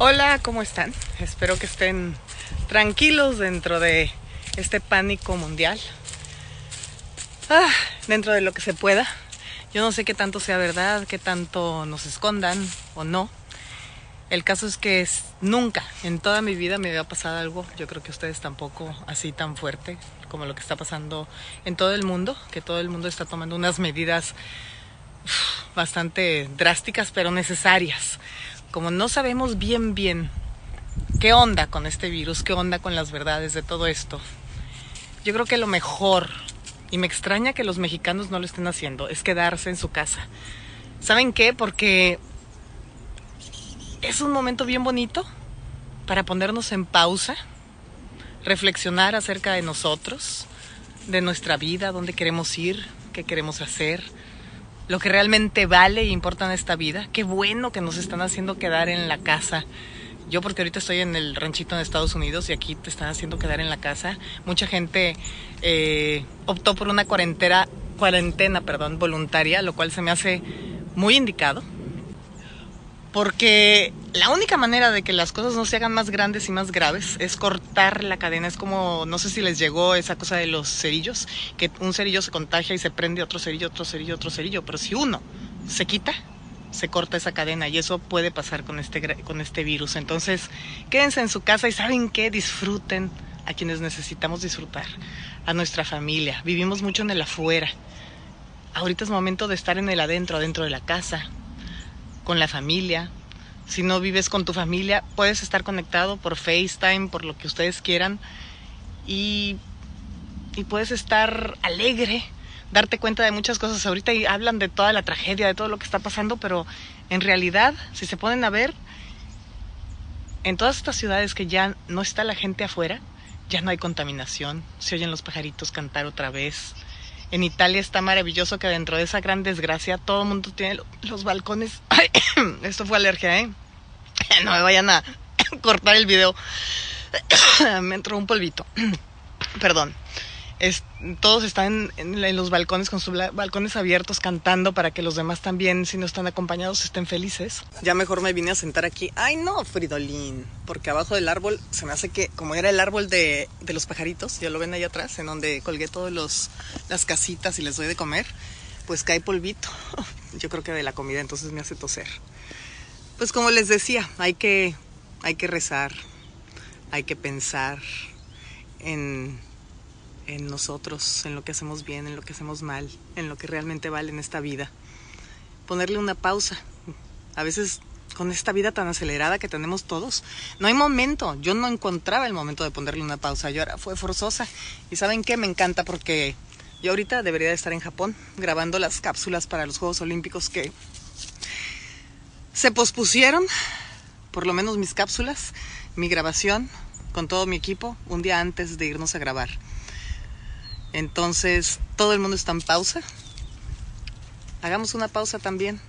Hola, ¿cómo están? Espero que estén tranquilos dentro de este pánico mundial. Ah, dentro de lo que se pueda. Yo no sé qué tanto sea verdad, qué tanto nos escondan o no. El caso es que nunca en toda mi vida me había pasado algo, yo creo que ustedes tampoco, así tan fuerte como lo que está pasando en todo el mundo, que todo el mundo está tomando unas medidas bastante drásticas pero necesarias como no sabemos bien bien qué onda con este virus, qué onda con las verdades de todo esto, yo creo que lo mejor, y me extraña que los mexicanos no lo estén haciendo, es quedarse en su casa. ¿Saben qué? Porque es un momento bien bonito para ponernos en pausa, reflexionar acerca de nosotros, de nuestra vida, dónde queremos ir, qué queremos hacer lo que realmente vale e importa en esta vida. Qué bueno que nos están haciendo quedar en la casa. Yo porque ahorita estoy en el ranchito en Estados Unidos y aquí te están haciendo quedar en la casa. Mucha gente eh, optó por una cuarentena, cuarentena perdón, voluntaria, lo cual se me hace muy indicado porque la única manera de que las cosas no se hagan más grandes y más graves es cortar la cadena. Es como, no sé si les llegó esa cosa de los cerillos, que un cerillo se contagia y se prende otro cerillo, otro cerillo, otro cerillo. Pero si uno se quita, se corta esa cadena y eso puede pasar con este, con este virus. Entonces, quédense en su casa y saben qué, disfruten a quienes necesitamos disfrutar, a nuestra familia. Vivimos mucho en el afuera. Ahorita es momento de estar en el adentro, adentro de la casa, con la familia. Si no vives con tu familia, puedes estar conectado por FaceTime, por lo que ustedes quieran. Y, y puedes estar alegre, darte cuenta de muchas cosas. Ahorita hablan de toda la tragedia, de todo lo que está pasando, pero en realidad, si se ponen a ver, en todas estas ciudades que ya no está la gente afuera, ya no hay contaminación, se oyen los pajaritos cantar otra vez, en Italia está maravilloso que dentro de esa gran desgracia todo el mundo tiene los balcones. esto fue alergia, ¿eh? No me vayan a cortar el video. me entró un polvito. Perdón todos están en, los balcones con sus balcones abiertos cantando para que los demás también, si no están acompañados, estén felices. Ya mejor me vine a sentar aquí. Ay no, Fridolín, porque abajo del árbol se me hace que, como era el árbol de, de los pajaritos, ya lo ven ahí atrás, en donde colgué todas las casitas y les doy de comer, pues cae polvito. Yo creo que de la comida, entonces me hace toser. Pues como les decía, hay que, hay que rezar, hay que pensar en en nosotros, en lo que hacemos bien, en lo que hacemos mal, en lo que realmente vale en esta vida. Ponerle una pausa. A veces con esta vida tan acelerada que tenemos todos, no hay momento. Yo no encontraba el momento de ponerle una pausa. Yo ahora fue forzosa. Y saben qué, me encanta porque yo ahorita debería de estar en Japón grabando las cápsulas para los Juegos Olímpicos que se pospusieron, por lo menos mis cápsulas, mi grabación con todo mi equipo, un día antes de irnos a grabar. Entonces, todo el mundo está en pausa. Hagamos una pausa también.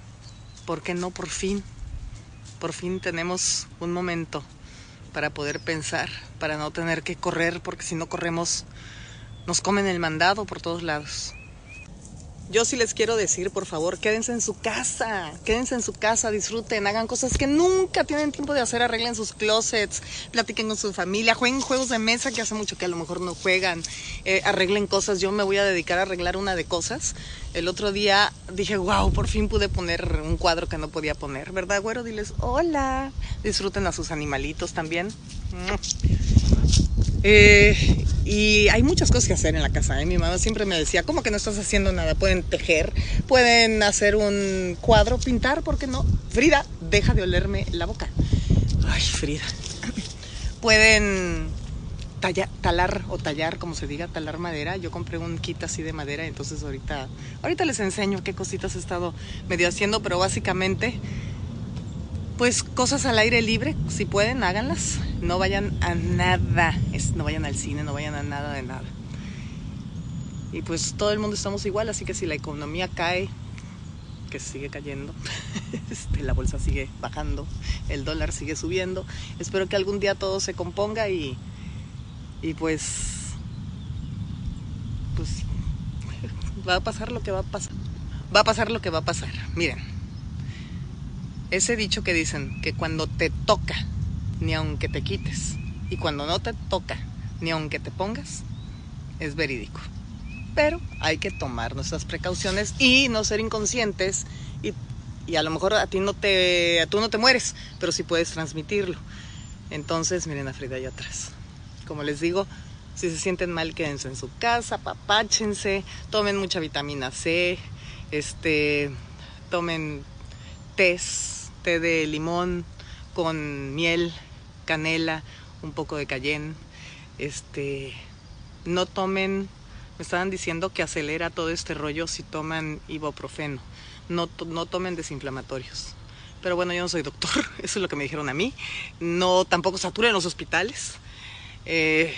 ¿Por qué no? Por fin. Por fin tenemos un momento para poder pensar, para no tener que correr, porque si no corremos, nos comen el mandado por todos lados. Yo sí les quiero decir, por favor, quédense en su casa, quédense en su casa, disfruten, hagan cosas que nunca tienen tiempo de hacer, arreglen sus closets, platiquen con su familia, jueguen juegos de mesa que hace mucho que a lo mejor no juegan, eh, arreglen cosas. Yo me voy a dedicar a arreglar una de cosas. El otro día dije, wow, por fin pude poner un cuadro que no podía poner, ¿verdad, güero? Diles, hola, disfruten a sus animalitos también. Eh, y hay muchas cosas que hacer en la casa. ¿eh? Mi mamá siempre me decía, ¿cómo que no estás haciendo nada? Pueden tejer, pueden hacer un cuadro, pintar, ¿por qué no? Frida, deja de olerme la boca. Ay, Frida. Pueden tallar, talar o tallar, como se diga, talar madera. Yo compré un kit así de madera, entonces ahorita, ahorita les enseño qué cositas he estado medio haciendo, pero básicamente pues cosas al aire libre, si pueden, háganlas. No vayan a nada, no vayan al cine, no vayan a nada de nada. Y pues todo el mundo estamos igual, así que si la economía cae, que sigue cayendo, este, la bolsa sigue bajando, el dólar sigue subiendo, espero que algún día todo se componga y, y pues, pues va a pasar lo que va a pasar. Va a pasar lo que va a pasar. Miren, ese dicho que dicen que cuando te toca ni aunque te quites. Y cuando no te toca, ni aunque te pongas, es verídico. Pero hay que tomar nuestras precauciones y no ser inconscientes y, y a lo mejor a ti no te, a tú no te mueres, pero sí puedes transmitirlo. Entonces, miren a Frida allá atrás. Como les digo, si se sienten mal, quédense en su casa, papáchense, tomen mucha vitamina C, este, tomen té, de limón con miel, canela, un poco de cayenne. Este, no tomen, me estaban diciendo que acelera todo este rollo si toman ibuprofeno. No, no tomen desinflamatorios. Pero bueno, yo no soy doctor, eso es lo que me dijeron a mí. No, tampoco saturen los hospitales. Eh,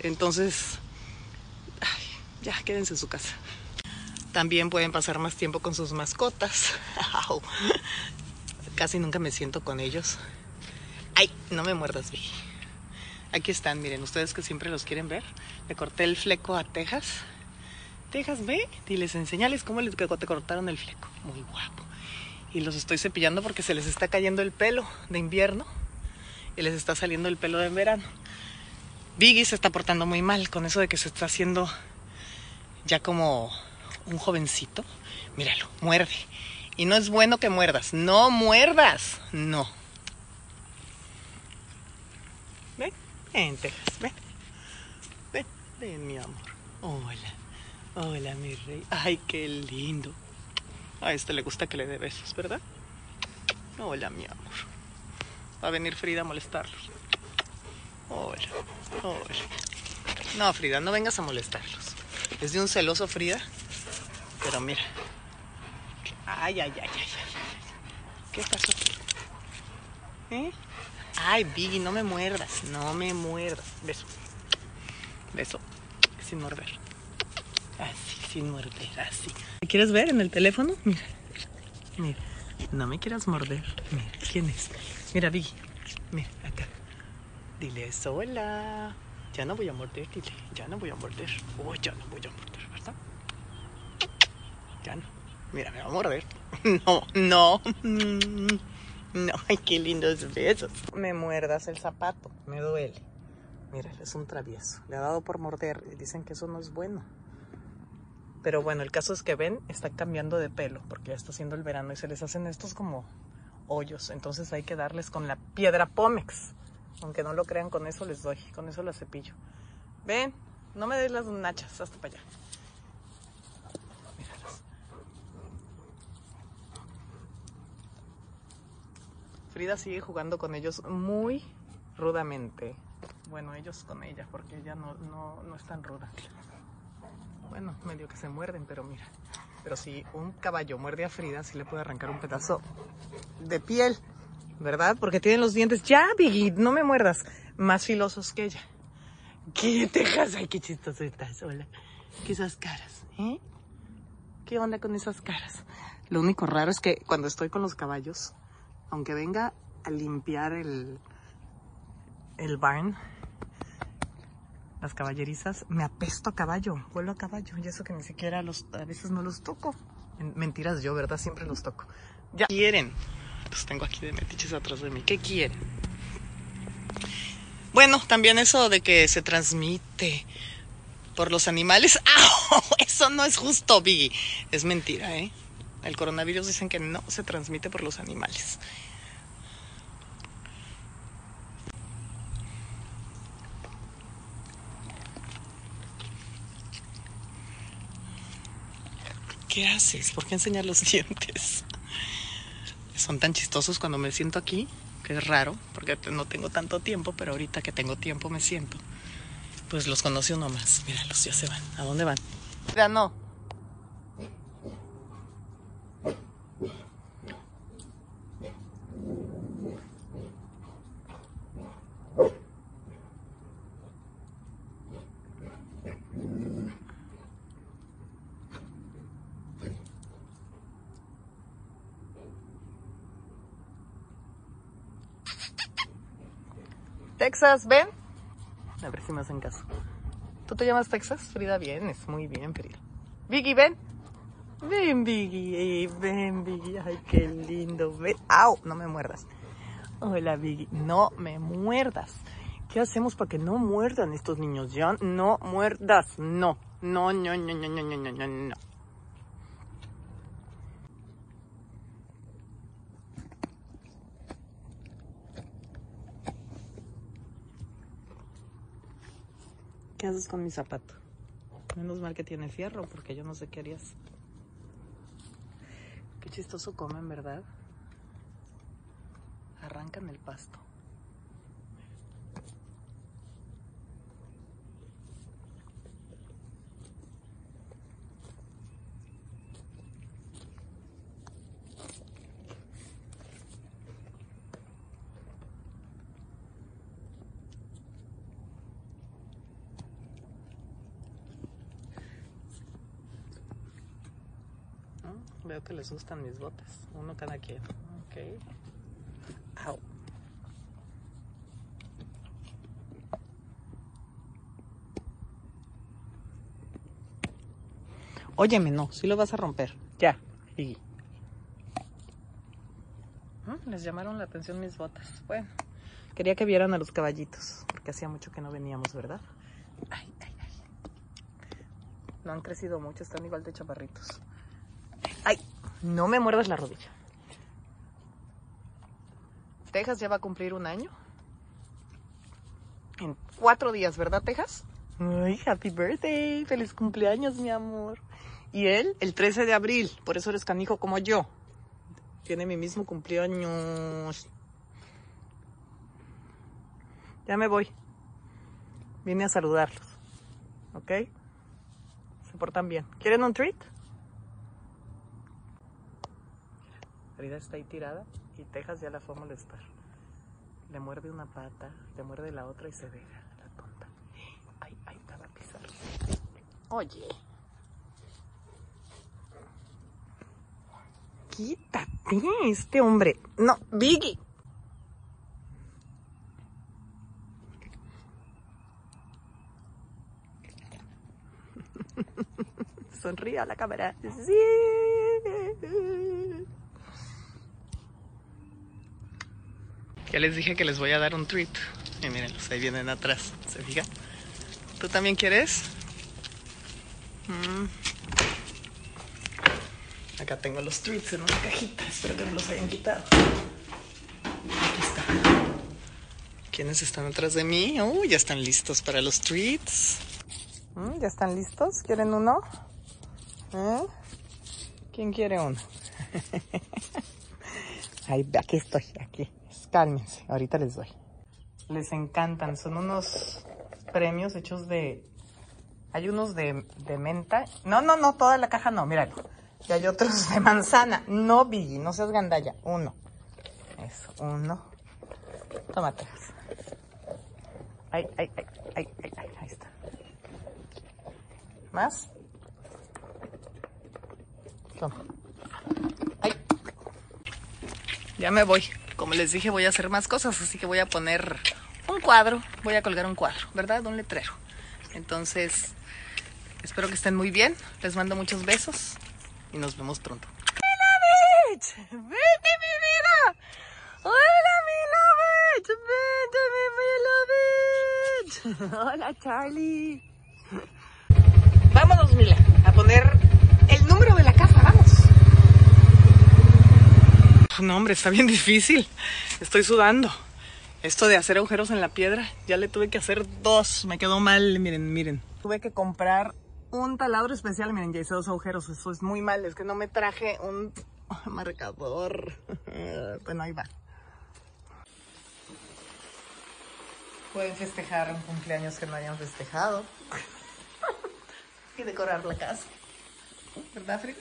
entonces, ya quédense en su casa. También pueden pasar más tiempo con sus mascotas. Casi nunca me siento con ellos. Ay, no me muerdas, Vi. Aquí están, miren, ustedes que siempre los quieren ver. Le corté el fleco a Texas. Texas, ve, y les enseñales cómo les te cortaron el fleco. Muy guapo. Y los estoy cepillando porque se les está cayendo el pelo de invierno y les está saliendo el pelo de verano. Biggie se está portando muy mal con eso de que se está haciendo ya como un jovencito. Míralo, muerde. Y no es bueno que muerdas. No muerdas. No. Ven, ven, ven. Ven, ven, mi amor. Hola. Hola, mi rey. Ay, qué lindo. A este le gusta que le dé besos, ¿verdad? Hola, mi amor. Va a venir Frida a molestarlos. Hola, hola. No, Frida, no vengas a molestarlos. Es de un celoso Frida. Pero mira. Ay, ay, ay, ay, ay. ¿Qué pasó? ¿Eh? Ay, Biggie, no me muerdas. No me muerdas. Beso. Beso. Sin morder. Así, sin morder, así. ¿Me quieres ver en el teléfono? Mira. Mira. No me quieras morder. Mira, ¿quién es? Mira, Biggie. Mira, acá. Dile hola. Ya no voy a morder, dile. Ya no voy a morder. Oh, ya no voy a morder, ¿verdad? Ya no. Mira, me va a morder. No, no. No, ay, qué lindos besos. Me muerdas el zapato, me duele. Mira, es un travieso. Le ha dado por morder. Dicen que eso no es bueno. Pero bueno, el caso es que ven, está cambiando de pelo porque ya está haciendo el verano y se les hacen estos como hoyos. Entonces hay que darles con la piedra Pómex. Aunque no lo crean, con eso les doy. Con eso la cepillo. Ven, no me des las nachas, hasta para allá. Frida sigue jugando con ellos muy rudamente. Bueno, ellos con ella, porque ella no, no, no es tan ruda. Bueno, medio que se muerden, pero mira. Pero si un caballo muerde a Frida, sí le puede arrancar un pedazo de piel, ¿verdad? Porque tienen los dientes, ya, Biggie, no me muerdas, más filosos que ella. ¿Qué Texas? Ay, qué chistoso estás, hola. ¿Qué esas caras, eh? ¿Qué onda con esas caras? Lo único raro es que cuando estoy con los caballos, aunque venga a limpiar el, el barn, las caballerizas, me apesto a caballo, vuelo a caballo, y eso que ni siquiera los, a veces no los toco. Mentiras yo, ¿verdad? Siempre los toco. Ya quieren. Los tengo aquí de metiches atrás de mí. ¿Qué quieren? Bueno, también eso de que se transmite por los animales. ¡Ah! Eso no es justo, Biggie. Es mentira, ¿eh? El coronavirus dicen que no se transmite por los animales. ¿Qué haces? ¿Por qué enseñar los dientes? Son tan chistosos cuando me siento aquí, que es raro, porque no tengo tanto tiempo, pero ahorita que tengo tiempo me siento. Pues los conoce uno más. Míralos, ya se van. ¿A dónde van? Ya no. Texas, ven. A ver si me hacen caso. ¿Tú te llamas Texas? Frida, vienes. Muy bien, Frida. Vicky, ven. Ven, Vicky. Ven, Vicky. Ay, qué lindo. Ven. ¡Au! No me muerdas. Hola, Biggie. No me muerdas. ¿Qué hacemos para que no muerdan estos niños? Ya no muerdas. No. No, no, no, no, no, no, no, no. ¿Qué haces con mi zapato? Menos mal que tiene fierro, porque yo no sé qué harías. Qué chistoso comen, ¿verdad? Arrancan el pasto. Veo que les gustan mis botas. Uno cada quien. Ok. Au. Óyeme, no, si lo vas a romper. Ya, Iggy. Mm, Les llamaron la atención mis botas. Bueno, quería que vieran a los caballitos, porque hacía mucho que no veníamos, ¿verdad? Ay, ay, ay. No han crecido mucho, están igual de chaparritos. Ay, no me muerdas la rodilla. Texas ya va a cumplir un año. En cuatro días, ¿verdad, Texas? Ay, happy birthday. Feliz cumpleaños, mi amor. Y él, el 13 de abril. Por eso eres canijo como yo. Tiene mi mismo cumpleaños. Ya me voy. Vine a saludarlos. ¿Ok? Se portan bien. ¿Quieren un treat? Frida está ahí tirada y Texas ya la fue a molestar. Le muerde una pata, le muerde la otra y se deja, la tonta. Ay, ay, te va a pisar. Oye. Quítate, este hombre. No, Biggie. Sonríe a la cámara. Sí. Ya les dije que les voy a dar un treat. Y mírenlos, ahí vienen atrás. ¿Se fijan? ¿Tú también quieres? Mm. Acá tengo los treats en una cajita. Espero que no los hayan quitado. Aquí está. ¿Quiénes están atrás de mí? Uh, ya están listos para los treats. Mm, ¿Ya están listos? ¿Quieren uno? ¿Eh? ¿Quién quiere uno? Ahí, aquí estoy, aquí. Cálmense, ahorita les doy. Les encantan, son unos premios hechos de... Hay unos de, de menta. No, no, no, toda la caja no, míralo. Y hay otros de manzana. No, Billy, no seas gandalla. Uno. Eso, uno. Tómate. Ay, ay, ay, ay, ay, ay, ahí está. ¿Más? Toma. Ay. Ya me voy. Como les dije, voy a hacer más cosas, así que voy a poner un cuadro. Voy a colgar un cuadro, ¿verdad? Un letrero. Entonces, espero que estén muy bien. Les mando muchos besos y nos vemos pronto. ¡Vete, mi vida! ¡Hola, Beach! ¡Vete, mi! ¡Hola, Charlie! Vámonos, Mila, a poner el número de la casa. No, hombre, está bien difícil. Estoy sudando. Esto de hacer agujeros en la piedra, ya le tuve que hacer dos. Me quedó mal, miren, miren. Tuve que comprar un taladro especial. Miren, ya hice dos agujeros. Eso es muy mal. Es que no me traje un marcador. Bueno, ahí va. Pueden festejar un cumpleaños que no hayan festejado. y decorar la casa. ¿Verdad, Frida?